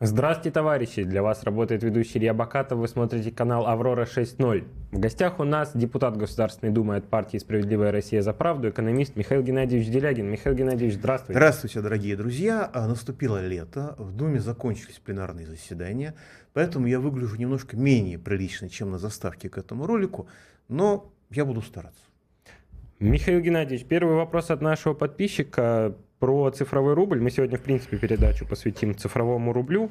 Здравствуйте, товарищи! Для вас работает ведущий Илья Бакатов. Вы смотрите канал «Аврора 6.0». В гостях у нас депутат Государственной Думы от партии «Справедливая Россия за правду», экономист Михаил Геннадьевич Делягин. Михаил Геннадьевич, здравствуйте. Здравствуйте, дорогие друзья. А, наступило лето, в Думе закончились пленарные заседания, поэтому я выгляжу немножко менее прилично, чем на заставке к этому ролику, но я буду стараться. Михаил Геннадьевич, первый вопрос от нашего подписчика про цифровой рубль. Мы сегодня, в принципе, передачу посвятим цифровому рублю.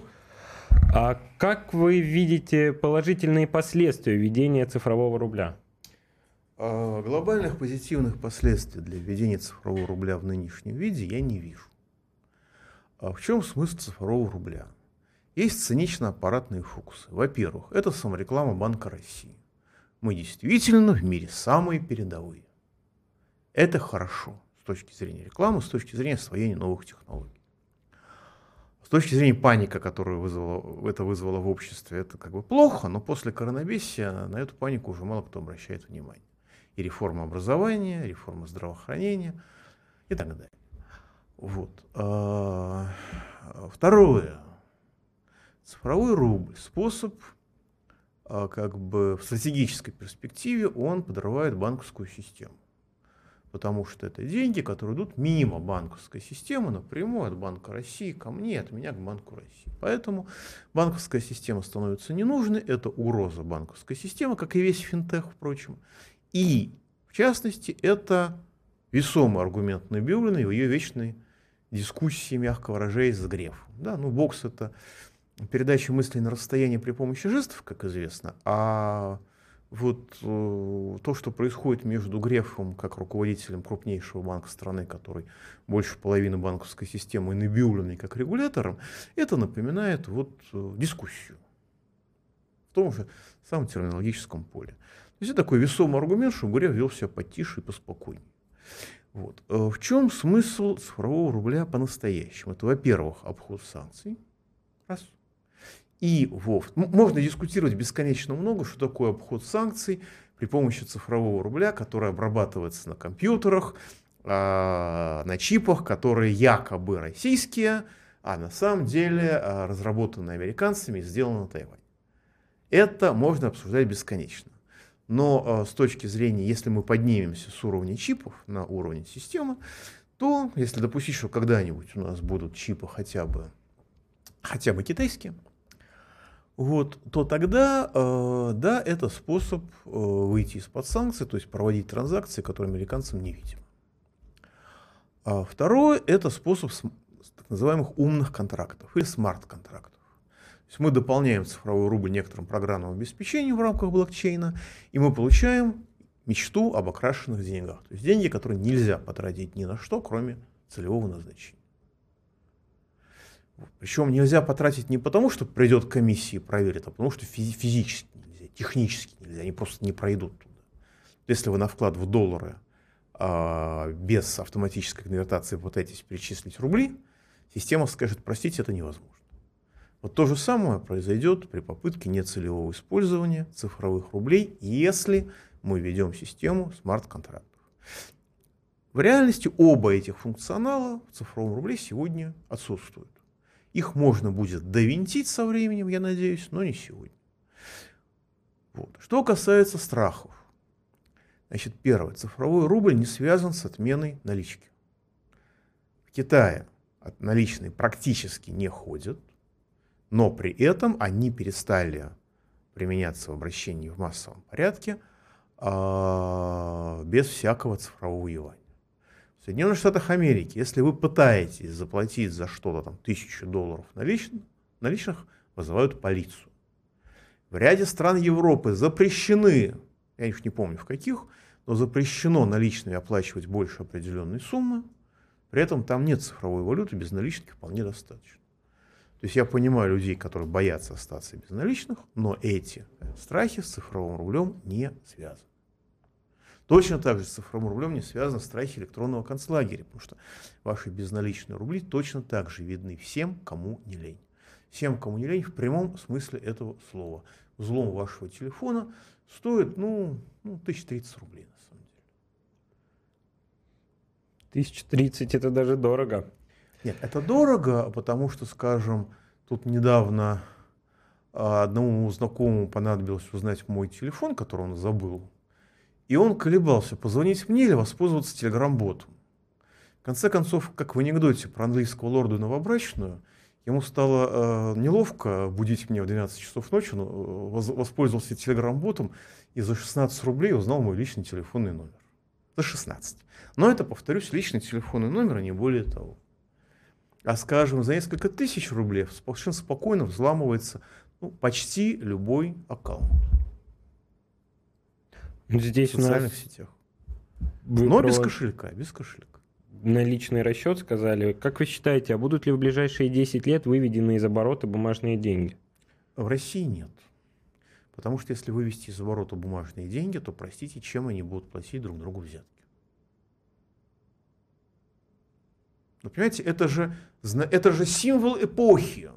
А как вы видите положительные последствия введения цифрового рубля? А, глобальных позитивных последствий для введения цифрового рубля в нынешнем виде я не вижу. А в чем смысл цифрового рубля? Есть цинично-аппаратные фокусы. Во-первых, это самореклама Банка России. Мы действительно в мире самые передовые. Это хорошо точки зрения рекламы, с точки зрения освоения новых технологий. С точки зрения паника, которую вызвало, это вызвало в обществе, это как бы плохо, но после коронавируса на эту панику уже мало кто обращает внимание. И реформа образования, реформа здравоохранения и так далее. Вот. А, второе. Цифровой рубль. Способ, а, как бы в стратегической перспективе, он подрывает банковскую систему потому что это деньги, которые идут мимо банковской системы, напрямую от Банка России ко мне, от меня к Банку России. Поэтому банковская система становится ненужной, это угроза банковской системы, как и весь финтех, впрочем. И, в частности, это весомый аргумент Набиулиной в ее вечной дискуссии, мягко выражаясь, с Грефом. Да, ну, бокс — это передача мыслей на расстоянии при помощи жестов, как известно, а вот э, то, что происходит между Грефом, как руководителем крупнейшего банка страны, который больше половины банковской системы, и Набиулиной, как регулятором, это напоминает вот э, дискуссию в том же самом терминологическом поле. То есть это такой весомый аргумент, что Греф вел себя потише и поспокойнее. Вот. Э, в чем смысл цифрового рубля по-настоящему? Это, во-первых, обход санкций. Раз. И ВОВ. Можно дискутировать бесконечно много, что такое обход санкций при помощи цифрового рубля, который обрабатывается на компьютерах, а, на чипах, которые якобы российские, а на самом деле а, разработаны американцами и сделаны на Тайване. Это можно обсуждать бесконечно. Но а, с точки зрения, если мы поднимемся с уровня чипов на уровень системы, то если допустить, что когда-нибудь у нас будут чипы хотя бы, хотя бы китайские, вот, то тогда, э, да, это способ э, выйти из-под санкций, то есть проводить транзакции, которые американцам не видим. А второе, это способ так называемых умных контрактов или смарт-контрактов. То есть мы дополняем цифровой рубль некоторым программным обеспечением в рамках блокчейна, и мы получаем мечту об окрашенных деньгах. То есть деньги, которые нельзя потратить ни на что, кроме целевого назначения. Причем нельзя потратить не потому, что придет комиссия и проверит, а потому что физи- физически нельзя, технически нельзя, они просто не пройдут туда. Если вы на вклад в доллары а, без автоматической конвертации пытаетесь перечислить рубли, система скажет, простите, это невозможно. Вот то же самое произойдет при попытке нецелевого использования цифровых рублей, если мы ведем систему смарт-контрактов. В реальности оба этих функционала в цифровом рубле сегодня отсутствуют. Их можно будет довинтить со временем, я надеюсь, но не сегодня. Вот. Что касается страхов. Значит, первое. Цифровой рубль не связан с отменой налички. В Китае от наличной практически не ходят, но при этом они перестали применяться в обращении в массовом порядке э, без всякого цифрового юаня. Соединенных Штатах Америки, если вы пытаетесь заплатить за что-то там тысячу долларов наличных, наличных, вызывают полицию. В ряде стран Европы запрещены, я их не помню в каких, но запрещено наличными оплачивать больше определенной суммы, при этом там нет цифровой валюты, без наличных вполне достаточно. То есть я понимаю людей, которые боятся остаться без наличных, но эти страхи с цифровым рублем не связаны. Точно так же с цифровым рублем не связаны страхи электронного концлагеря, потому что ваши безналичные рубли точно так же видны всем, кому не лень. Всем, кому не лень, в прямом смысле этого слова. Взлом вашего телефона стоит, ну, ну 1030 рублей, на самом деле. 1030 это даже дорого. Нет, это дорого, потому что, скажем, Тут недавно а, одному знакомому понадобилось узнать мой телефон, который он забыл. И он колебался, позвонить мне или воспользоваться телеграм-ботом. В конце концов, как в анекдоте про английского лорда и новобрачную, ему стало э, неловко будить меня в 12 часов ночи, но э, воспользовался телеграм-ботом и за 16 рублей узнал мой личный телефонный номер. За 16. Но это, повторюсь, личный телефонный номер, а не более того. А скажем, за несколько тысяч рублей совершенно спокойно взламывается ну, почти любой аккаунт. Здесь в социальных нас... сетях. Вы Но про... без кошелька, без кошелька. На личный расчет сказали. Как вы считаете, а будут ли в ближайшие 10 лет выведены из оборота бумажные деньги? В России нет. Потому что если вывести из оборота бумажные деньги, то, простите, чем они будут платить друг другу взятки? Но, понимаете, это же, это же символ эпохи.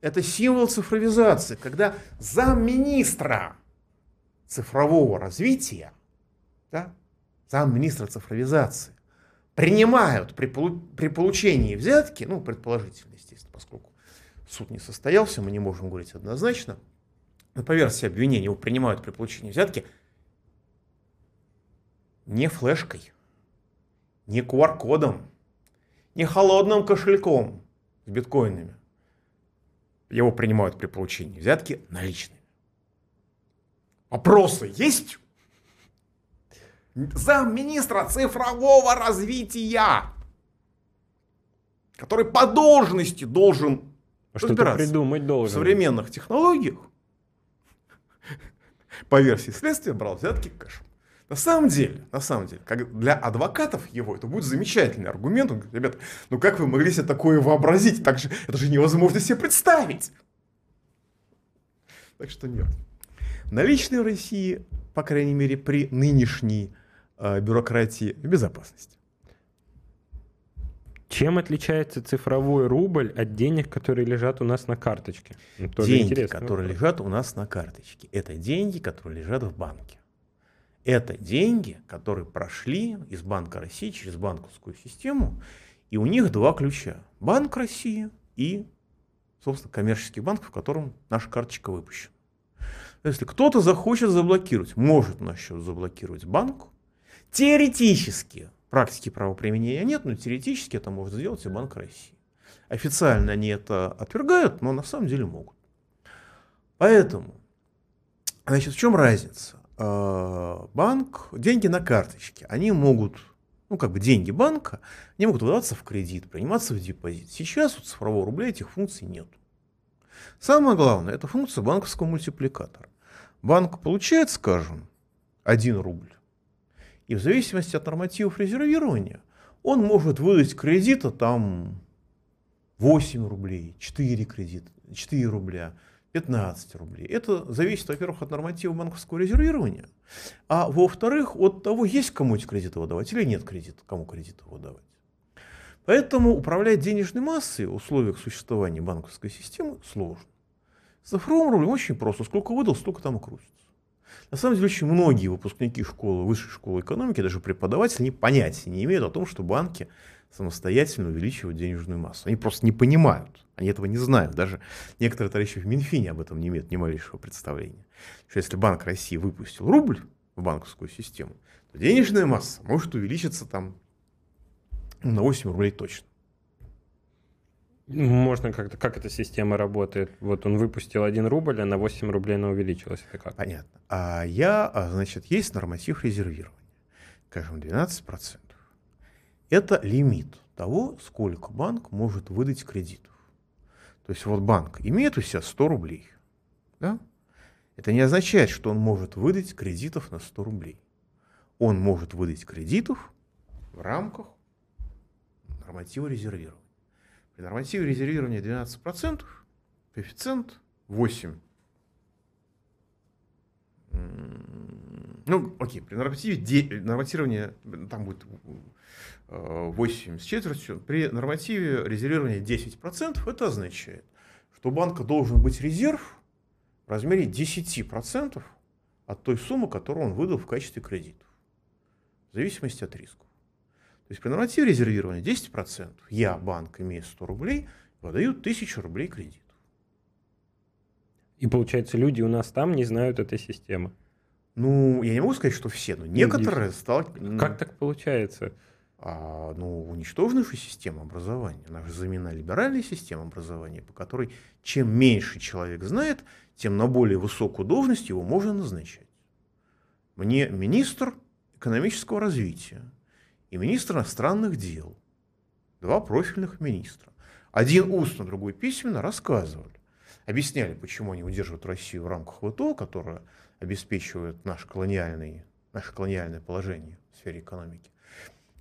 Это символ цифровизации, когда замминистра цифрового развития, да, замминистра цифровизации, принимают при, при получении взятки, ну, предположительно, естественно, поскольку суд не состоялся, мы не можем говорить однозначно, но по версии обвинения его принимают при получении взятки не флешкой, не QR-кодом, не холодным кошельком с биткоинами. Его принимают при получении взятки наличными. Вопросы есть? Замминистра цифрового развития, который по должности должен что-то придумать должен. в современных технологиях, по версии следствия брал взятки кэшем. На самом деле, на самом деле, как для адвокатов его это будет замечательный аргумент. Он говорит, ребята, ну как вы могли себе такое вообразить? Так же, это же невозможно себе представить. Так что нет. Наличные в России, по крайней мере, при нынешней э, бюрократии безопасности. Чем отличается цифровой рубль от денег, которые лежат у нас на карточке? Ну, деньги, которые лежат у нас на карточке, это деньги, которые лежат в банке. Это деньги, которые прошли из Банка России через банковскую систему, и у них два ключа. Банк России и, собственно, коммерческий банк, в котором наша карточка выпущена. Если кто-то захочет заблокировать, может на счет заблокировать банк, теоретически, практики правоприменения нет, но теоретически это может сделать и Банк России. Официально они это отвергают, но на самом деле могут. Поэтому, значит, в чем разница? Э, банк, деньги на карточке, они могут, ну как бы деньги банка, они могут выдаваться в кредит, приниматься в депозит. Сейчас у цифрового рубля этих функций нет. Самое главное, это функция банковского мультипликатора. Банк получает, скажем, 1 рубль, и в зависимости от нормативов резервирования он может выдать кредита там 8 рублей, 4 кредита, 4 рубля, 15 рублей. Это зависит, во-первых, от норматива банковского резервирования, а во-вторых, от того, есть кому эти кредиты выдавать или нет кредита, кому кредиты выдавать. Поэтому управлять денежной массой в условиях существования банковской системы сложно. С цифровым рублем очень просто. Сколько выдал, столько там и крутится. На самом деле, очень многие выпускники школы, высшей школы экономики, даже преподаватели, они понятия не имеют о том, что банки самостоятельно увеличивают денежную массу. Они просто не понимают, они этого не знают. Даже некоторые товарищи в Минфине об этом не имеют ни малейшего представления. Что если Банк России выпустил рубль в банковскую систему, то денежная масса может увеличиться там на 8 рублей точно. Можно как-то, как эта система работает? Вот он выпустил 1 рубль, а на 8 рублей она увеличилась. Это как? Понятно. А я, а, значит, есть норматив резервирования. Скажем, 12% это лимит того, сколько банк может выдать кредитов. То есть вот банк имеет у себя 100 рублей. Да? Это не означает, что он может выдать кредитов на 100 рублей. Он может выдать кредитов в рамках норматива резервирования. При нормативе резервирования 12%, коэффициент 8. Ну, окей, при нормативе норматирования там будет 8 с четвертью, при нормативе резервирования 10% это означает, что у банка должен быть резерв в размере 10% от той суммы, которую он выдал в качестве кредитов, в зависимости от рисков. То есть при нормативе резервирования 10%, я, банк, имея 100 рублей, выдаю 1000 рублей кредитов. И получается, люди у нас там не знают этой системы. Ну, я не могу сказать, что все, но некоторые стал... Как так получается? А, ну, уничтожена же система образования. Она же замена либеральной системы образования, по которой чем меньше человек знает, тем на более высокую должность его можно назначать. Мне министр экономического развития и министр иностранных дел, два профильных министра, один устно, другой письменно рассказывали, объясняли, почему они удерживают Россию в рамках ВТО, которая обеспечивает наше колониальное, наше колониальное положение в сфере экономики.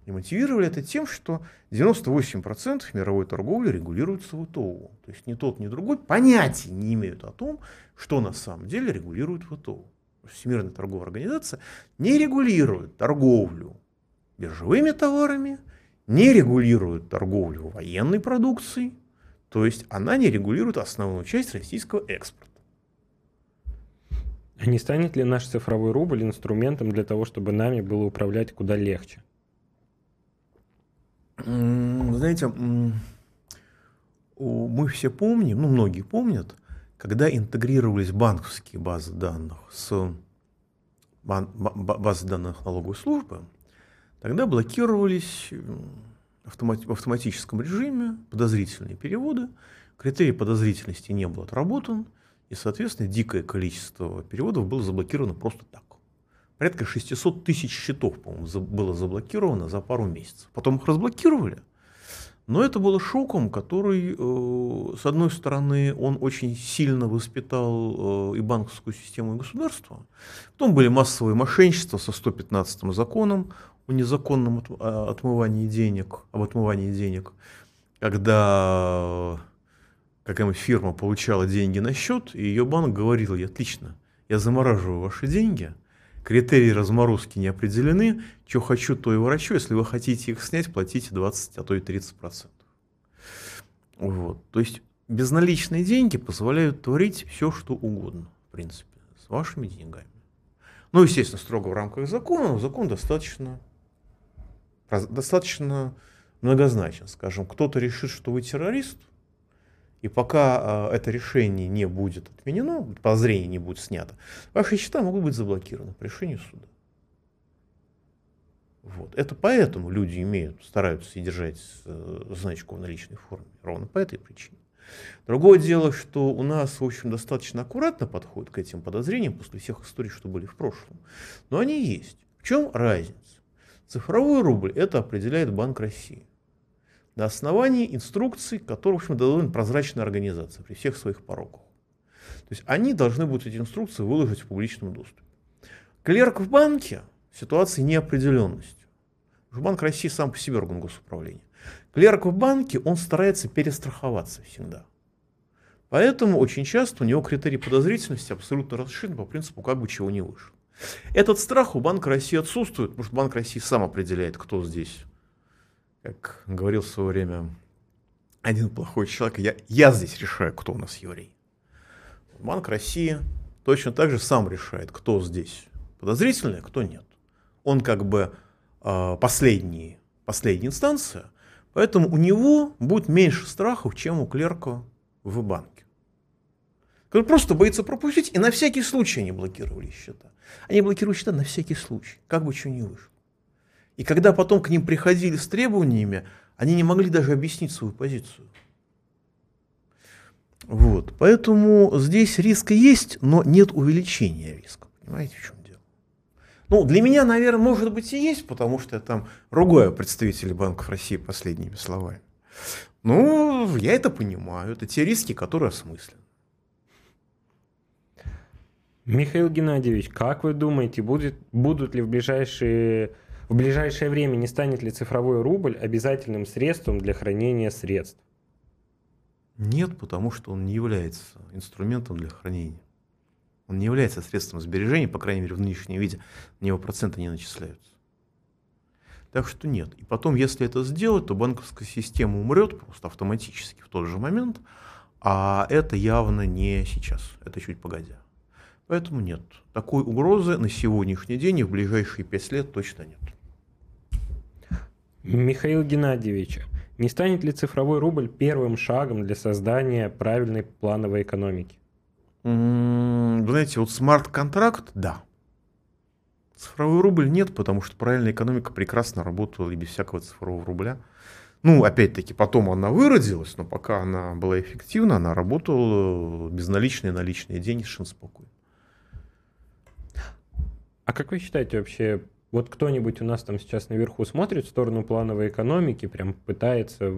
И мотивировали это тем, что 98% мировой торговли регулируется ВТО. То есть ни тот, ни другой понятия не имеют о том, что на самом деле регулирует ВТО. Всемирная торговая организация не регулирует торговлю биржевыми товарами, не регулирует торговлю военной продукцией, то есть она не регулирует основную часть российского экспорта. А не станет ли наш цифровой рубль инструментом для того, чтобы нами было управлять куда легче? Знаете, мы все помним, ну многие помнят, когда интегрировались банковские базы данных с базы данных налоговой службы, тогда блокировались в автоматическом режиме подозрительные переводы, критерий подозрительности не был отработан, и, соответственно, дикое количество переводов было заблокировано просто так. Порядка 600 тысяч счетов, по-моему, было заблокировано за пару месяцев. Потом их разблокировали, но это было шоком, который, э, с одной стороны, он очень сильно воспитал э, и банковскую систему, и государство. Потом были массовые мошенничества со 115 законом о незаконном отмывании денег, об отмывании денег, когда какая-нибудь фирма получала деньги на счет, и ее банк говорил, ей, отлично, я замораживаю ваши деньги, критерии разморозки не определены, что хочу, то и ворочу, если вы хотите их снять, платите 20, а то и 30 процентов. Вот. То есть безналичные деньги позволяют творить все, что угодно, в принципе, с вашими деньгами. Ну, естественно, строго в рамках закона, но закон достаточно, достаточно многозначен. Скажем, кто-то решит, что вы террорист, и пока э, это решение не будет отменено, подозрение не будет снято, ваши счета могут быть заблокированы по решению суда. Вот. Это поэтому люди имеют, стараются держать э, значку в наличной форме. Ровно по этой причине. Другое дело, что у нас, в общем, достаточно аккуратно подходит к этим подозрениям после всех историй, что были в прошлом. Но они есть. В чем разница? Цифровой рубль это определяет Банк России на основании инструкций, которые, в общем, довольно прозрачная организация при всех своих пороках. То есть они должны будут эти инструкции выложить в публичном доступе. Клерк в банке в ситуации неопределенности. Банк России сам по себе орган госуправления. Клерк в банке, он старается перестраховаться всегда. Поэтому очень часто у него критерий подозрительности абсолютно расширен по принципу как бы чего не вышло. Этот страх у Банка России отсутствует, потому что Банк России сам определяет, кто здесь как говорил в свое время один плохой человек, я, я здесь решаю, кто у нас еврей. Банк России точно так же сам решает, кто здесь подозрительный, а кто нет. Он как бы э, последний, последняя инстанция, поэтому у него будет меньше страхов, чем у клерка в банке. Который просто боится пропустить, и на всякий случай они блокировали счета. Они блокируют счета на всякий случай, как бы что ни вышло. И когда потом к ним приходили с требованиями, они не могли даже объяснить свою позицию. Вот. Поэтому здесь риск есть, но нет увеличения риска. Понимаете, в чем дело? Ну, для меня, наверное, может быть и есть, потому что я там ругаю представителей банков России последними словами. Ну, я это понимаю. Это те риски, которые осмыслены. Михаил Геннадьевич, как вы думаете, будет, будут ли в ближайшие в ближайшее время не станет ли цифровой рубль обязательным средством для хранения средств? Нет, потому что он не является инструментом для хранения. Он не является средством сбережения, по крайней мере, в нынешнем виде. На него проценты не начисляются. Так что нет. И потом, если это сделать, то банковская система умрет просто автоматически в тот же момент, а это явно не сейчас, это чуть погодя. Поэтому нет. Такой угрозы на сегодняшний день и в ближайшие пять лет точно нет. Михаил Геннадьевич, не станет ли цифровой рубль первым шагом для создания правильной плановой экономики? Вы знаете, вот смарт-контракт, да. Цифровой рубль нет, потому что правильная экономика прекрасно работала и без всякого цифрового рубля. Ну, опять-таки, потом она выродилась, но пока она была эффективна, она работала безналичные наличные деньги совершенно спокойно. А как вы считаете вообще, вот кто-нибудь у нас там сейчас наверху смотрит в сторону плановой экономики, прям пытается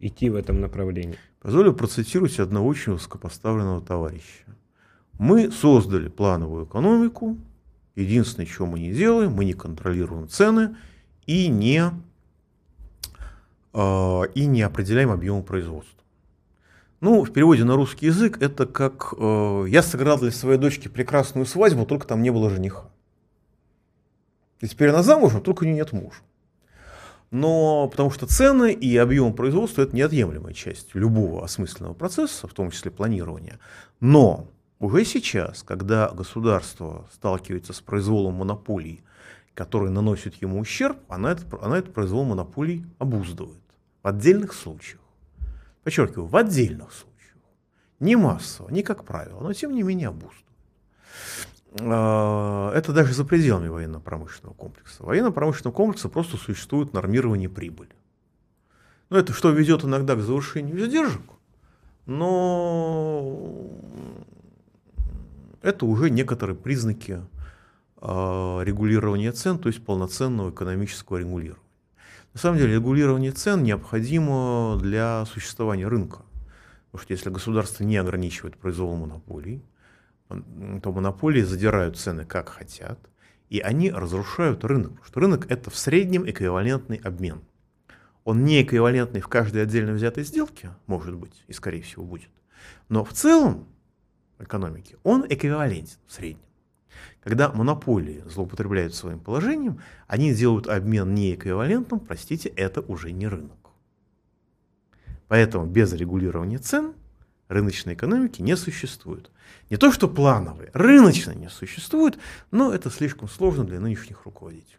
идти в этом направлении? Позволю процитировать одного очень высокопоставленного товарища. Мы создали плановую экономику. Единственное, что мы не делаем, мы не контролируем цены и не а, и не определяем объем производства. Ну, в переводе на русский язык это как э, я сыграл для своей дочки прекрасную свадьбу, только там не было жениха. И теперь она замужем, только у нее нет мужа. Но потому что цены и объем производства это неотъемлемая часть любого осмысленного процесса, в том числе планирования. Но уже сейчас, когда государство сталкивается с произволом монополий, который наносит ему ущерб, она этот, она этот произвол монополий обуздывает. В отдельных случаях. Подчеркиваю, в отдельных случаях. Не массово, не как правило, но тем не менее обуздывает. А, это даже за пределами военно-промышленного комплекса. В военно-промышленном комплексе просто существует нормирование прибыли. Ну, это что ведет иногда к завышению издержек, но это уже некоторые признаки а, регулирования цен, то есть полноценного экономического регулирования. На самом деле регулирование цен необходимо для существования рынка. Потому что если государство не ограничивает произвол монополий, то монополии задирают цены как хотят, и они разрушают рынок. Потому что рынок это в среднем эквивалентный обмен. Он не эквивалентный в каждой отдельно взятой сделке, может быть, и скорее всего будет. Но в целом экономики он эквивалентен в среднем. Когда монополии злоупотребляют своим положением, они делают обмен неэквивалентным, простите, это уже не рынок. Поэтому без регулирования цен рыночной экономики не существует. Не то, что плановые, рыночно не существует, но это слишком сложно для нынешних руководителей.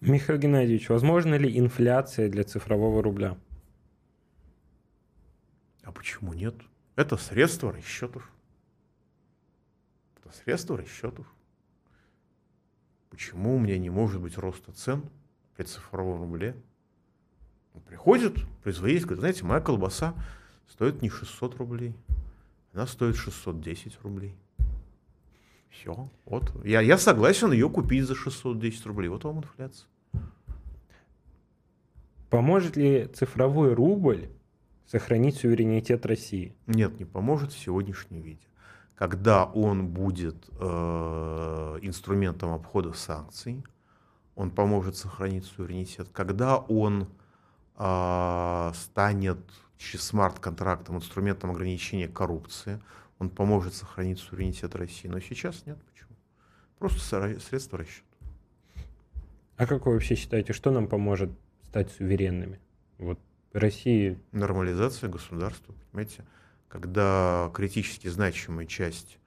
Михаил Геннадьевич, возможно ли инфляция для цифрового рубля? А почему нет? Это средство расчетов это средство расчетов. Почему у меня не может быть роста цен при цифровом рубле? Он приходит производитель, говорит, знаете, моя колбаса стоит не 600 рублей, она стоит 610 рублей. Все, вот. Я, я согласен ее купить за 610 рублей. Вот вам инфляция. Поможет ли цифровой рубль сохранить суверенитет России? Нет, не поможет в сегодняшнем виде когда он будет э, инструментом обхода санкций, он поможет сохранить суверенитет, когда он э, станет через смарт-контрактом инструментом ограничения коррупции, он поможет сохранить суверенитет России. Но сейчас нет. Почему? Просто средства расчета. А как вы вообще считаете, что нам поможет стать суверенными? Вот России... Нормализация государства, понимаете? когда критически значимая часть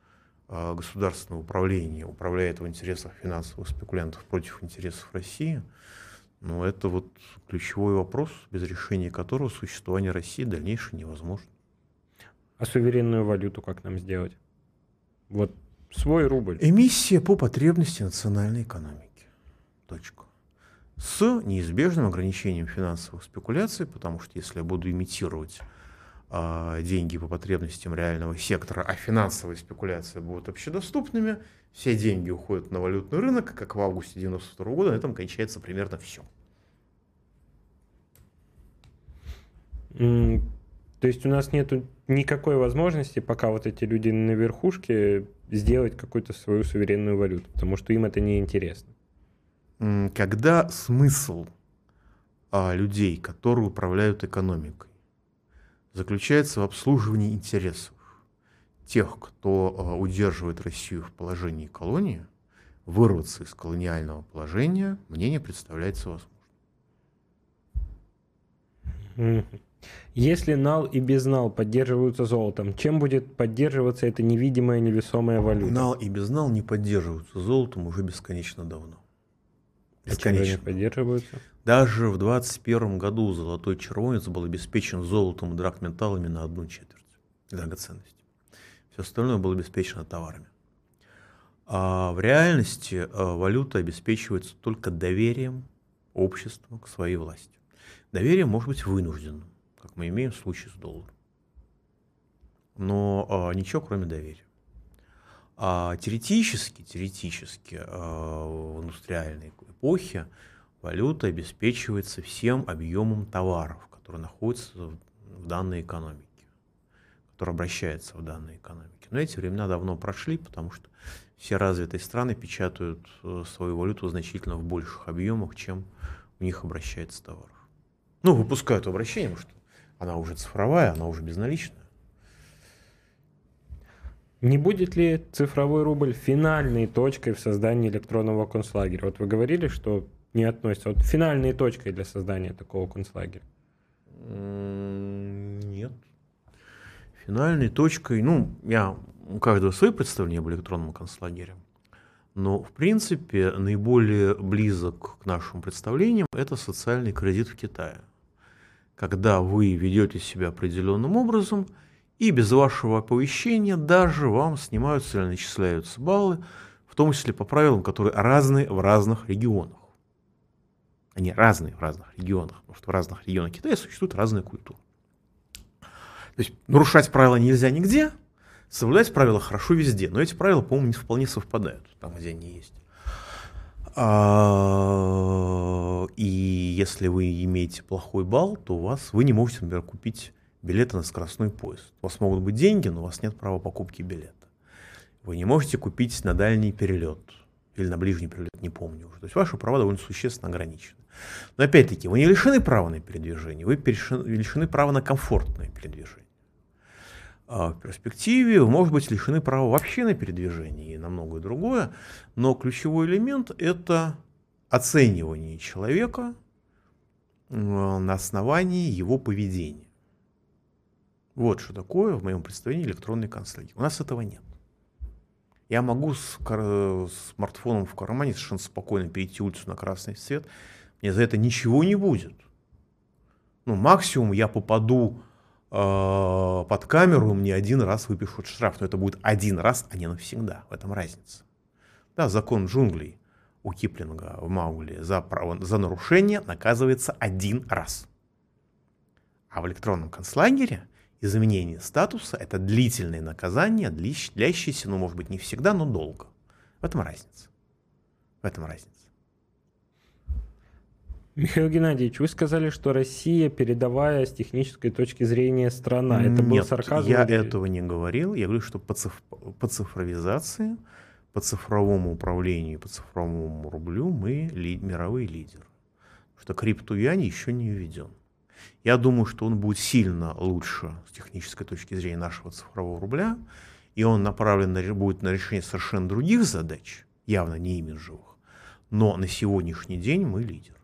а, государственного управления управляет в интересах финансовых спекулянтов против интересов России, ну, это вот ключевой вопрос, без решения которого существование России дальнейшее невозможно. А суверенную валюту как нам сделать? Вот свой рубль. Эмиссия по потребности национальной экономики. Точка. С неизбежным ограничением финансовых спекуляций, потому что если я буду имитировать деньги по потребностям реального сектора, а финансовые спекуляции будут общедоступными, все деньги уходят на валютный рынок, как в августе 1992 года, на этом кончается примерно все. То есть у нас нет никакой возможности, пока вот эти люди на верхушке, сделать какую-то свою суверенную валюту, потому что им это не интересно. Когда смысл а, людей, которые управляют экономикой, заключается в обслуживании интересов тех, кто а, удерживает Россию в положении колонии, вырваться из колониального положения мне не представляется возможным. Если нал и безнал поддерживаются золотом, чем будет поддерживаться эта невидимая невесомая валюта? Нал и безнал не поддерживаются золотом уже бесконечно давно. Бесконечно. Поддерживаются? Даже в 21 году золотой червонец был обеспечен золотом и драгметаллами на одну четверть драгоценности. все остальное было обеспечено товарами. А в реальности а, валюта обеспечивается только доверием общества к своей власти. Доверие может быть вынужденным, как мы имеем в случае с долларом. Но а, ничего кроме доверия. А теоретически, теоретически а, в индустриальной эпохе валюта обеспечивается всем объемом товаров, которые находятся в данной экономике, которые обращаются в данной экономике. Но эти времена давно прошли, потому что все развитые страны печатают э, свою валюту значительно в больших объемах, чем у них обращается товаров. Ну, выпускают обращение, потому что она уже цифровая, она уже безналичная. Не будет ли цифровой рубль финальной точкой в создании электронного концлагеря? Вот вы говорили, что не относится. Вот финальной точкой для создания такого концлагеря. Нет. Финальной точкой, ну, я, у каждого свои представления об электронном концлагере. Но, в принципе, наиболее близок к нашим представлениям это социальный кредит в Китае. Когда вы ведете себя определенным образом, и без вашего оповещения даже вам снимаются или начисляются баллы, в том числе по правилам, которые разные в разных регионах. Они разные в разных регионах, потому что в разных регионах Китая существует разная культура. То есть нарушать правила нельзя нигде, соблюдать правила хорошо везде, но эти правила, по-моему, не вполне совпадают там, где они есть. А, и если вы имеете плохой балл, то вас вы не можете, например, купить билеты на скоростной поезд. У вас могут быть деньги, но у вас нет права покупки билета. Вы не можете купить на дальний перелет или на ближний перелет, не помню уже. То есть ваши права довольно существенно ограничены. Но опять-таки, вы не лишены права на передвижение, вы лишены права на комфортное передвижение. А в перспективе вы, может быть, лишены права вообще на передвижение и на многое другое, но ключевой элемент – это оценивание человека на основании его поведения. Вот что такое, в моем представлении, электронный концлагерь. У нас этого нет. Я могу с смартфоном в кармане совершенно спокойно перейти улицу на красный свет – мне за это ничего не будет. Ну, максимум я попаду э, под камеру, мне один раз выпишут штраф. Но это будет один раз, а не навсегда. В этом разница. Да, закон джунглей у Киплинга в Маугли за, право, за нарушение наказывается один раз. А в электронном концлагере изменение статуса – это длительное наказание, длящееся, ну, может быть, не всегда, но долго. В этом разница. В этом разница. Михаил Геннадьевич, вы сказали, что Россия передовая с технической точки зрения страна. Это был Нет, сарказм? я или... этого не говорил. Я говорю, что по, циф... по цифровизации, по цифровому управлению, по цифровому рублю мы ли... мировые лидеры. Что криптуяне еще не введен. Я думаю, что он будет сильно лучше с технической точки зрения нашего цифрового рубля, и он направлен на, будет на решение совершенно других задач, явно не имиджевых. Но на сегодняшний день мы лидер.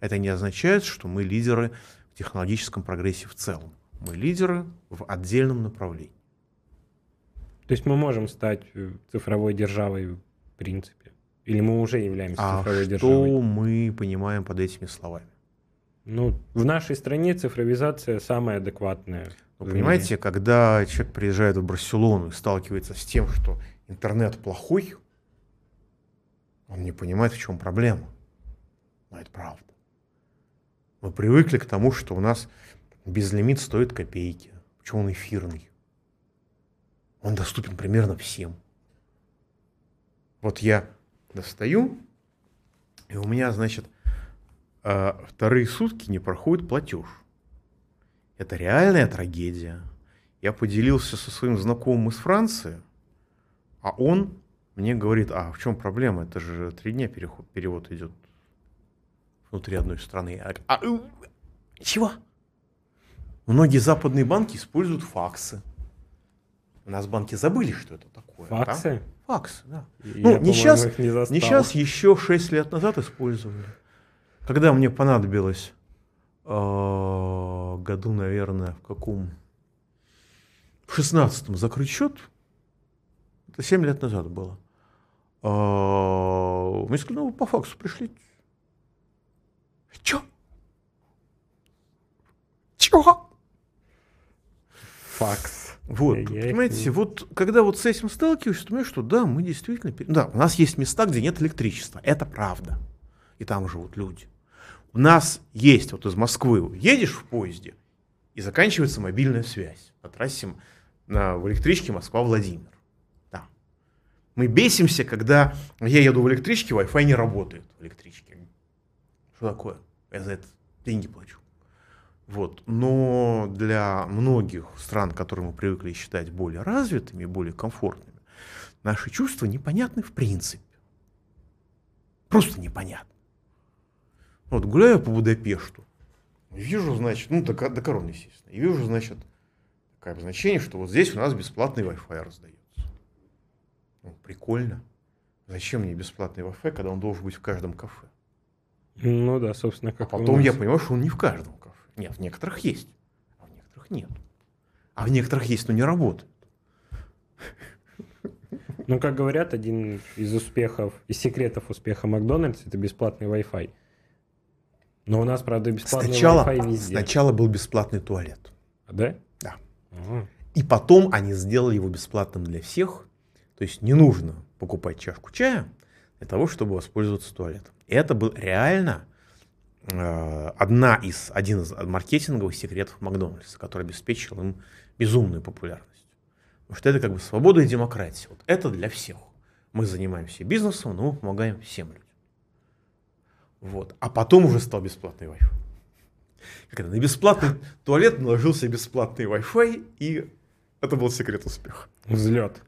Это не означает, что мы лидеры в технологическом прогрессе в целом. Мы лидеры в отдельном направлении. То есть мы можем стать э, цифровой державой в принципе? Или мы уже являемся а цифровой что державой? что мы понимаем под этими словами? Ну, в нашей стране цифровизация самая адекватная. Ну, понимаете, когда человек приезжает в Барселону и сталкивается с тем, что интернет плохой, он не понимает, в чем проблема. Но это правда. Мы привыкли к тому, что у нас безлимит стоит копейки. Почему он эфирный? Он доступен примерно всем. Вот я достаю, и у меня, значит, а, вторые сутки не проходит платеж. Это реальная трагедия. Я поделился со своим знакомым из Франции, а он мне говорит, а в чем проблема? Это же три дня переход, перевод идет внутри одной страны. А, а, чего? Многие западные банки используют факсы. У нас банки забыли, что это такое. Факсы? Да? Факсы, да. Я, ну, не сейчас, не, не сейчас, еще 6 лет назад использовали. Когда мне понадобилось э, году, наверное, в каком? В шестнадцатом закрыть счет. Это 7 лет назад было. Э, мне сказали, ну, по факсу пришлите. Чё? Чё? Факс. Вот, я понимаете, их... вот когда вот с этим сталкиваешься, ты понимаешь, что да, мы действительно... Да, у нас есть места, где нет электричества, это правда. И там живут люди. У нас есть, вот из Москвы едешь в поезде, и заканчивается мобильная связь на трассе на, в электричке Москва-Владимир. Да. Мы бесимся, когда я еду в электричке, Wi-Fi не работает в электричке. Что такое? Я за это деньги плачу. Вот. Но для многих стран, которые мы привыкли считать более развитыми, более комфортными, наши чувства непонятны в принципе. Просто непонятно. Вот гуляю по Будапешту, вижу, значит, ну, до, до корон, естественно, и вижу, значит, такое обозначение, что вот здесь у нас бесплатный Wi-Fi раздается. Ну, прикольно. Зачем мне бесплатный Wi-Fi, когда он должен быть в каждом кафе? Ну да, собственно, как А потом я понимаю, что он не в каждом кафе. Нет, в некоторых есть, а в некоторых нет. А в некоторых есть, но не работает. Ну, как говорят, один из успехов, из секретов успеха Макдональдс это бесплатный Wi-Fi. Но у нас, правда, бесплатный сначала, Wi-Fi везде. Сначала был бесплатный туалет. А, да? Да. Ага. И потом они сделали его бесплатным для всех. То есть не нужно покупать чашку чая для того, чтобы воспользоваться туалетом. И это был реально э, одна из, один из маркетинговых секретов Макдональдса, который обеспечил им безумную популярность. Потому что это как бы свобода и демократия. Вот это для всех. Мы занимаемся бизнесом, но мы помогаем всем людям. Вот. А потом уже стал бесплатный Wi-Fi. Как это, на бесплатный туалет наложился бесплатный Wi-Fi, и это был секрет успеха. Взлет.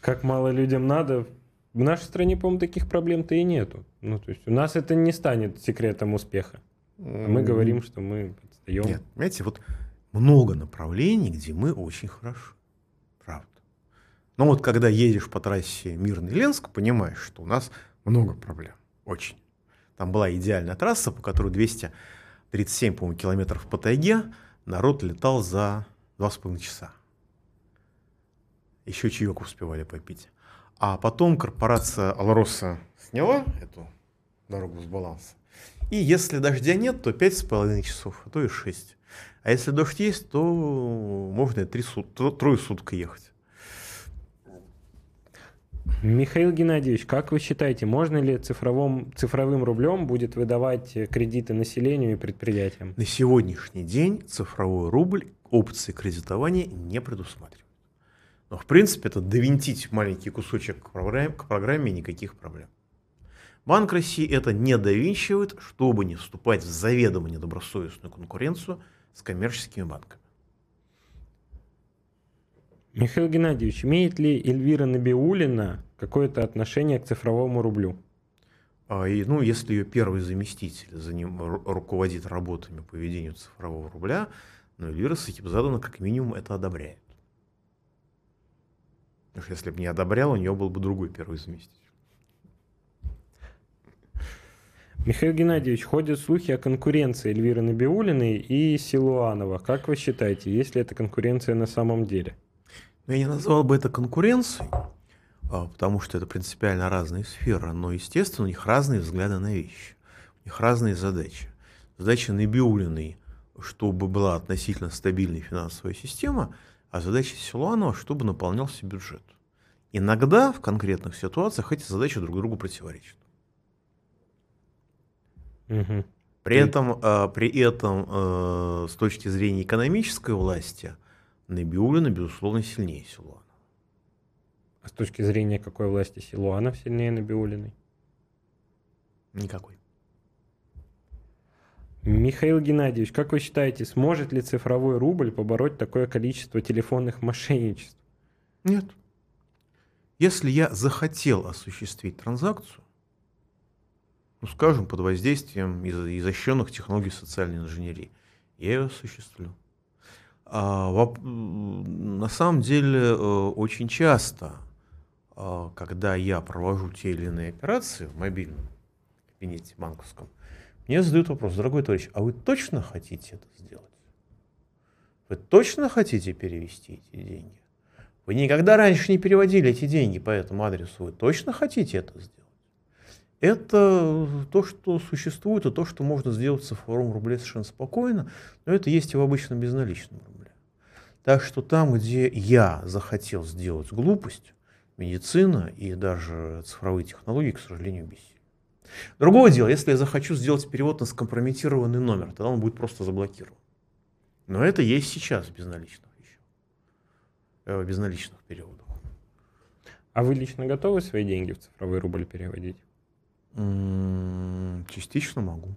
Как мало людям надо. В нашей стране, по-моему, таких проблем-то и нету. Ну, то есть у нас это не станет секретом успеха. Мы говорим, что мы отстаем. Нет, понимаете, вот много направлений, где мы очень хороши. Правда. Но вот когда едешь по трассе Мирный-Ленск, понимаешь, что у нас много проблем. Очень. Там была идеальная трасса, по которой 237, по-моему, километров по тайге народ летал за 2,5 часа. Еще чаек успевали попить. А потом корпорация Алроса сняла эту дорогу с баланса. И если дождя нет, то 5,5 часов, а то и 6. А если дождь есть, то можно и 3 сут, трое суток ехать. Михаил Геннадьевич, как вы считаете, можно ли цифровым, цифровым рублем будет выдавать кредиты населению и предприятиям? На сегодняшний день цифровой рубль опции кредитования не предусматривает. Но в принципе это довинтить маленький кусочек к программе, к программе никаких проблем. Банк России это не довинчивает, чтобы не вступать в заведомо недобросовестную конкуренцию с коммерческими банками. Михаил Геннадьевич, имеет ли Эльвира Набиулина какое-то отношение к цифровому рублю? А, и, ну, если ее первый заместитель за ним руководит работами по ведению цифрового рубля, ну, Эльвира Сахибзадовна как минимум это одобряет. Потому что если бы не одобрял, у нее был бы другой первый заместитель. Михаил Геннадьевич, ходят слухи о конкуренции Эльвиры Набиулиной и Силуанова. Как вы считаете, есть ли эта конкуренция на самом деле? Я не назвал бы это конкуренцией, потому что это принципиально разные сферы, но, естественно, у них разные взгляды на вещи, у них разные задачи. Задача Набиулиной, чтобы была относительно стабильная финансовая система, а задача Силуанова, чтобы наполнялся бюджет. Иногда в конкретных ситуациях эти задачи друг другу противоречат. Угу. При этом, а, при этом а, с точки зрения экономической власти Набиулина, безусловно, сильнее Силуанова. А с точки зрения какой власти Силуанов сильнее Набиулиной? Никакой. Михаил Геннадьевич, как вы считаете, сможет ли цифровой рубль побороть такое количество телефонных мошенничеств? Нет. Если я захотел осуществить транзакцию, ну, скажем, под воздействием изощренных технологий социальной инженерии, я ее осуществлю. А, на самом деле э, очень часто, когда я провожу те или иные операции в мобильном кабинете банковском, мне задают вопрос, дорогой товарищ, а вы точно хотите это сделать? Вы точно хотите перевести эти деньги? Вы никогда раньше не переводили эти деньги по этому адресу. Вы точно хотите это сделать? Это то, что существует, и то, что можно сделать в цифровом рубле совершенно спокойно, но это есть и в обычном безналичном рубле. Так что там, где я захотел сделать глупость, медицина и даже цифровые технологии, к сожалению, бессильны. Другое дело, если я захочу сделать перевод на скомпрометированный номер, тогда он будет просто заблокирован. Но это есть сейчас безналичных вещах, э, безналичных переводах. А вы лично готовы свои деньги в цифровой рубль переводить? Частично могу.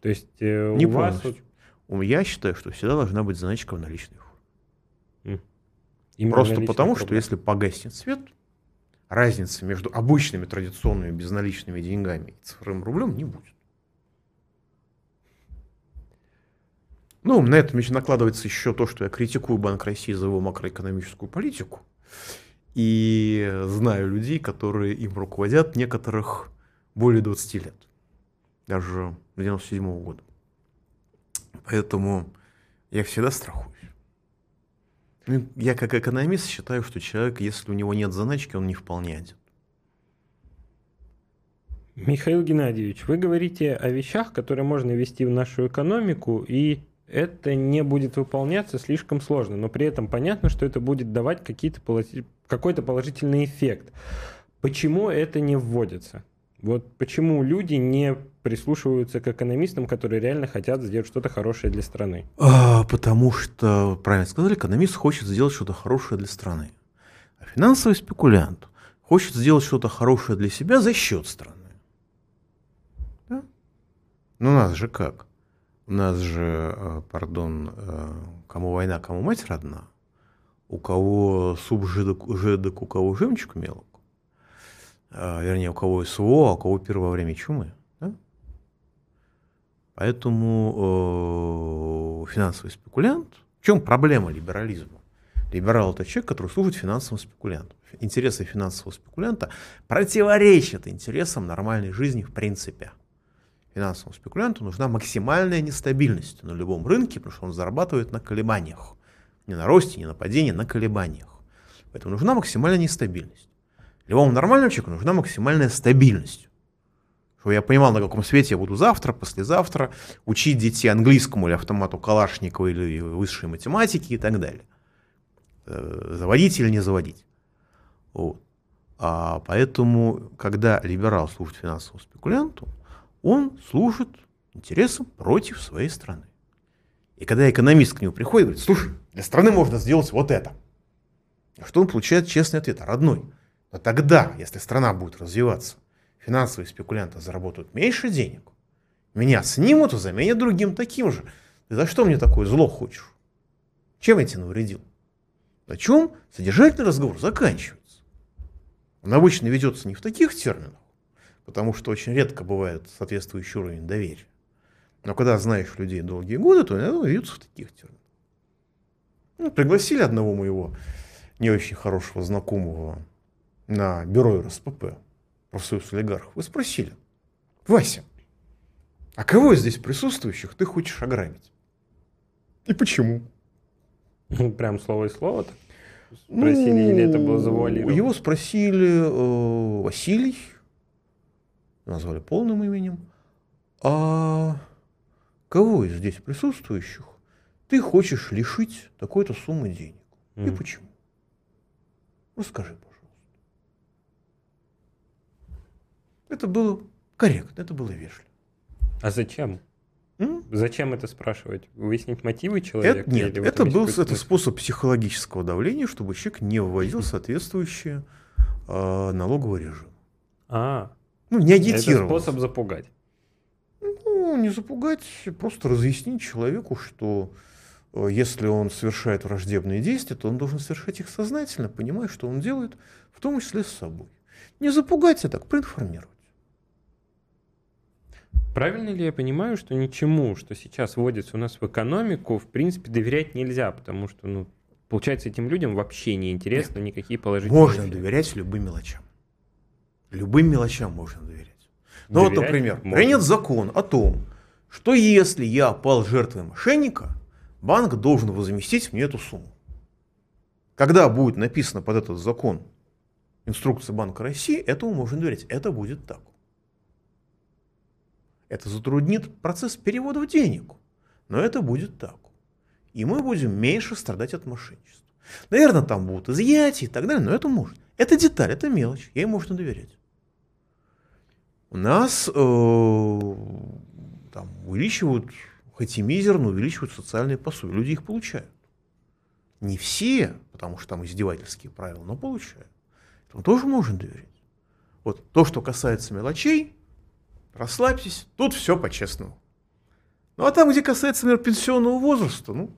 То есть э, Не у вас... Я считаю, что всегда должна быть заначка в наличной форме. Именно Просто потому, что если погаснет свет, разницы между обычными традиционными безналичными деньгами и цифровым рублем не будет. Ну, на этом еще накладывается еще то, что я критикую Банк России за его макроэкономическую политику. И знаю людей, которые им руководят, некоторых более 20 лет. Даже с 97 года. Поэтому я всегда страхуюсь. Ну, Я как экономист считаю, что человек, если у него нет заначки, он не вполне один. Михаил Геннадьевич, вы говорите о вещах, которые можно ввести в нашу экономику, и это не будет выполняться слишком сложно, но при этом понятно, что это будет давать какой-то положительный эффект. Почему это не вводится? Вот почему люди не прислушиваются к экономистам, которые реально хотят сделать что-то хорошее для страны? А, потому что, правильно сказали, экономист хочет сделать что-то хорошее для страны. А финансовый спекулянт хочет сделать что-то хорошее для себя за счет страны. Да? Ну, у нас же как? У нас же, э, пардон, э, кому война, кому мать родна. У кого суп жидок, жидок у кого жемчуг мелок. А, вернее, у кого СВО, а у кого первое во время чумы. Да? Поэтому э, финансовый спекулянт... В чем проблема либерализма? Либерал – это человек, который служит финансовым спекулянтам. Интересы финансового спекулянта противоречат интересам нормальной жизни в принципе. Финансовому спекулянту нужна максимальная нестабильность на любом рынке, потому что он зарабатывает на колебаниях. Не на росте, не на падении, на колебаниях. Поэтому нужна максимальная нестабильность. Любому нормальному человеку нужна максимальная стабильность. Чтобы я понимал, на каком свете я буду завтра, послезавтра, учить детей английскому или автомату Калашникова или высшей математики и так далее. Э, Заводить или не заводить. Вот. А поэтому, когда либерал служит финансовому спекулянту, он служит интересам против своей страны. И когда экономист к нему приходит, говорит, слушай, для страны можно сделать вот это. Что он получает честный ответ, родной. Но тогда, если страна будет развиваться, финансовые спекулянты заработают меньше денег, меня снимут и заменят другим таким же. Ты за что мне такое зло хочешь? Чем я тебе навредил? На чем содержательный разговор заканчивается? Он обычно ведется не в таких терминах, потому что очень редко бывает соответствующий уровень доверия. Но когда знаешь людей долгие годы, то иногда ведутся в таких терминах. Ну, пригласили одного моего не очень хорошего знакомого на бюро РСПП, профсоюз олигархов, и спросили, Вася, а кого из здесь присутствующих ты хочешь ограбить? И почему? Ну, Прям слово и слово так? Спросили, или это было завуалировано? Его спросили э, Василий, назвали полным именем, а кого из здесь присутствующих ты хочешь лишить такой-то суммы денег? И Мгм. почему? Расскажи, пожалуйста. Это было корректно, это было вежливо. А зачем? М? Зачем это спрашивать? Выяснить мотивы человека? Это, нет, это был это способ психологического давления, чтобы человек не вводил соответствующие э, налоговый режим. А, Ну, не это агитировал. способ запугать. Ну, не запугать, просто разъяснить человеку, что э, если он совершает враждебные действия, то он должен совершать их сознательно, понимая, что он делает, в том числе с собой. Не запугать, а так проинформировать. Правильно ли я понимаю, что ничему, что сейчас вводится у нас в экономику, в принципе, доверять нельзя, потому что, ну, получается, этим людям вообще не интересно никакие положительные Можно эффекты. доверять любым мелочам. Любым мелочам можно доверять. Ну вот, например, можно. принят закон о том, что если я пал жертвой мошенника, банк должен возместить мне эту сумму. Когда будет написано под этот закон инструкция Банка России, этому можно доверять. Это будет так. Это затруднит процесс перевода денег, но это будет так. И мы будем меньше страдать от мошенничества. Наверное, там будут изъятия и так далее, но это может. Это деталь, это мелочь, ей можно доверять. У нас э, там, увеличивают, хоть и мизерно, увеличивают социальные пособия. Люди их получают. Не все, потому что там издевательские правила, но получают. Этому тоже можно доверять. Вот то, что касается мелочей, расслабьтесь, тут все по-честному. Ну а там, где касается, например, пенсионного возраста, ну,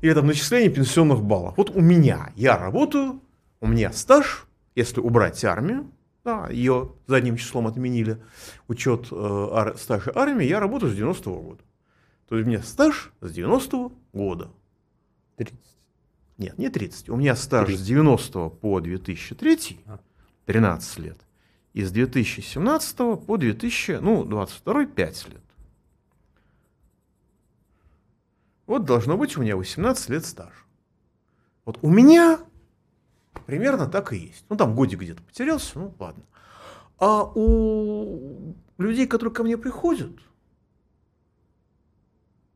или там начисления пенсионных баллов. Вот у меня, я работаю, у меня стаж, если убрать армию, да, ее задним числом отменили, учет э, ар, стажа армии, я работаю с 90-го года. То есть у меня стаж с 90-го года. 30. Нет, не 30. У меня стаж 30. с 90 по 2003, 13 а. лет. И с 2017 по 2022, ну, 22 5 лет. Вот должно быть у меня 18 лет стажа. Вот у меня примерно так и есть. Ну, там годик где-то потерялся, ну, ладно. А у людей, которые ко мне приходят,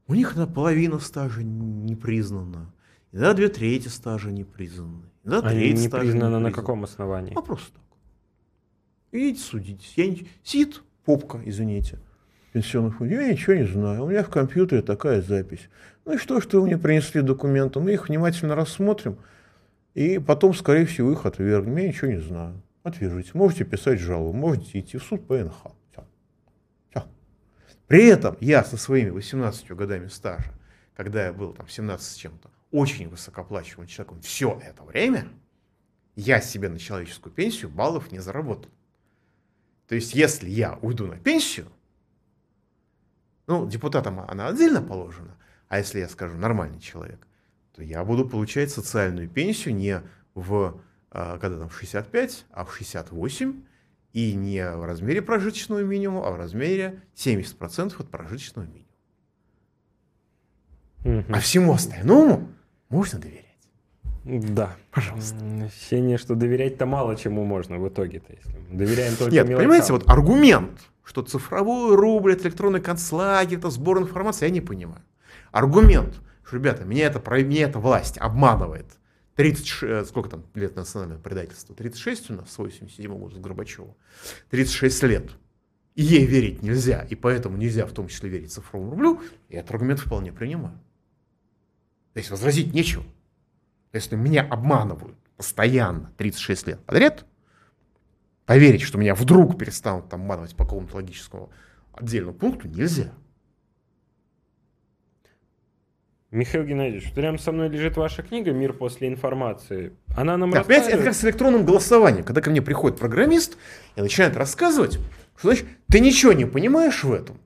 у них на половина стажа не признана, иногда две трети стажа не признаны, иногда Они не признаны на каком основании? А просто так. Идите судитесь. Я не... Сидит попка, извините, пенсионных фондов. Я ничего не знаю. У меня в компьютере такая запись. Ну и что, что вы мне принесли документы? Мы их внимательно рассмотрим. И потом, скорее всего, их отвергнем. Я ничего не знаю. Отвяжите. Можете писать жалобу, можете идти в суд по НХ. Все. Все. При этом я со своими 18 годами стажа, когда я был там 17 с чем-то, очень высокоплачиваемым человеком все это время, я себе на человеческую пенсию баллов не заработал. То есть, если я уйду на пенсию, ну, депутатам она отдельно положена, а если я скажу нормальный человек, то я буду получать социальную пенсию не в, а, когда там, в 65, а в 68, и не в размере прожиточного минимума, а в размере 70% от прожиточного минимума. Угу. А всему остальному можно доверять. Да. Пожалуйста. Ощущение, что доверять-то мало чему можно в итоге-то, если мы доверяем только Нет, мелочам. понимаете, вот аргумент, что цифровой рубль, это электронный концлагерь, это сбор информации, я не понимаю. Аргумент, что, ребята, меня это, меня эта власть обманывает. 30, э, сколько там лет национального предательства? 36 у нас с 87 года с Горбачева. 36 лет. И ей верить нельзя, и поэтому нельзя в том числе верить цифровому рублю, и этот аргумент вполне принимаю. То есть возразить нечего. Если меня обманывают постоянно 36 лет подряд, поверить, что меня вдруг перестанут там обманывать по какому-то логическому отдельному пункту нельзя. Михаил Геннадьевич, рядом со мной лежит ваша книга «Мир после информации». Она нам да, рассказывает... это как с электронным голосованием. Когда ко мне приходит программист и начинает рассказывать, что значит, ты ничего не понимаешь в этом,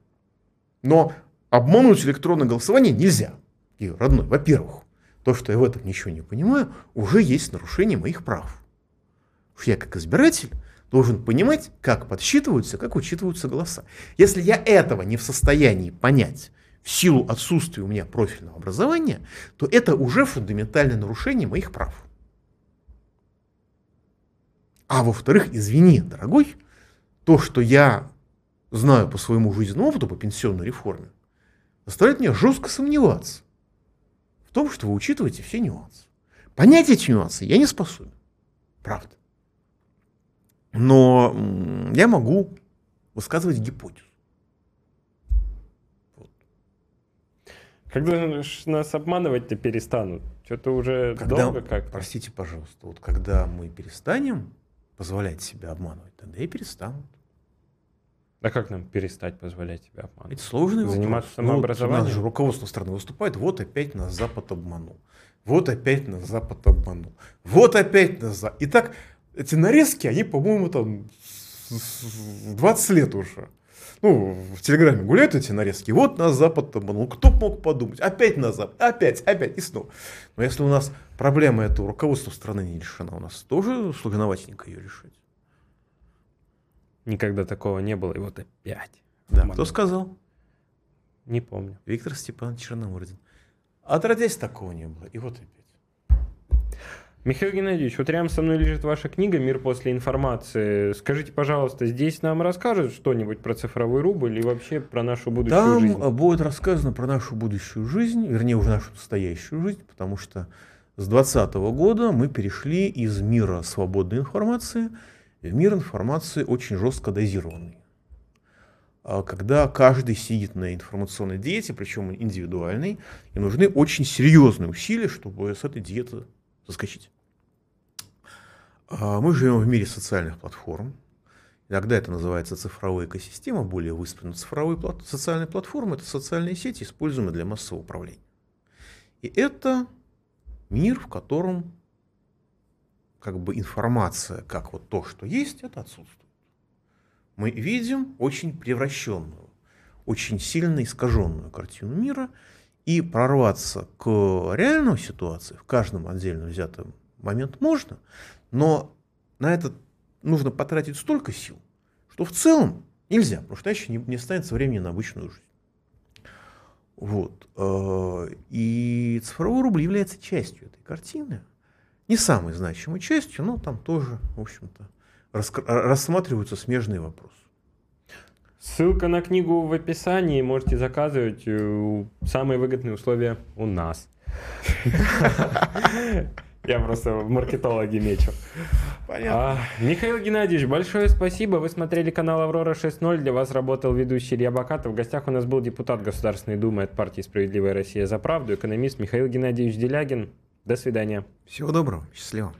но обмануть электронное голосование нельзя. И, родной, во-первых, то, что я в этом ничего не понимаю, уже есть нарушение моих прав. Уж я как избиратель должен понимать, как подсчитываются, как учитываются голоса. Если я этого не в состоянии понять, в силу отсутствия у меня профильного образования, то это уже фундаментальное нарушение моих прав. А во-вторых, извини, дорогой, то, что я знаю по своему жизненному опыту, по пенсионной реформе, заставляет меня жестко сомневаться том, что вы учитываете все нюансы. Понять эти нюансы я не способен. Правда. Но я могу высказывать гипотезу. Когда нас обманывать-то перестанут? Что-то уже когда, долго как -то. Простите, пожалуйста, вот когда мы перестанем позволять себя обманывать, тогда и перестанут. А как нам перестать позволять себя обманывать? Это сложный Заниматься вопрос. самообразованием? Ну, вот нас же руководство страны выступает, вот опять нас Запад обманул. Вот опять нас Запад обманул. Вот опять нас Запад. И так эти нарезки, они, по-моему, там 20 лет уже ну, в Телеграме гуляют эти нарезки, вот на Запад обманул, кто мог подумать, опять на Запад, опять, опять, и снова. Но если у нас проблема это у руководства страны не решена, у нас тоже слугановатенько ее решить. Никогда такого не было, и вот опять. Да, кто сказал? Не помню. Виктор Степанович Черномырдин. Отродясь такого не было, и вот опять. Михаил Геннадьевич, вот рядом со мной лежит ваша книга «Мир после информации». Скажите, пожалуйста, здесь нам расскажут что-нибудь про цифровой рубль и вообще про нашу будущую Там жизнь? Там будет рассказано про нашу будущую жизнь, вернее, уже нашу настоящую жизнь, потому что с 2020 года мы перешли из мира свободной информации мир информации очень жестко дозированный. А когда каждый сидит на информационной диете, причем индивидуальной, и нужны очень серьезные усилия, чтобы с этой диеты заскочить. А, мы живем в мире социальных платформ. Иногда это называется цифровая экосистема, более выспренно. Цифровые плат... социальные платформы – это социальные сети, используемые для массового управления. И это мир, в котором как бы информация, как вот то, что есть, это отсутствует. Мы видим очень превращенную, очень сильно искаженную картину мира, и прорваться к реальной ситуации в каждом отдельно взятом момент можно, но на это нужно потратить столько сил, что в целом нельзя, потому что иначе не, не останется времени на обычную жизнь. Вот. Э, и цифровой рубль является частью этой картины. Не самой значимой частью, но там тоже, в общем-то, рассматриваются смежные вопросы. Ссылка на книгу в описании. Можете заказывать. Э, самые выгодные условия у нас. Я просто в маркетологе мечу. Понятно. А, Михаил Геннадьевич, большое спасибо. Вы смотрели канал Аврора 6.0. Для вас работал ведущий Илья Бакатов. В гостях у нас был депутат Государственной Думы от партии «Справедливая Россия за правду», экономист Михаил Геннадьевич Делягин. До свидания. Всего доброго. Счастливо.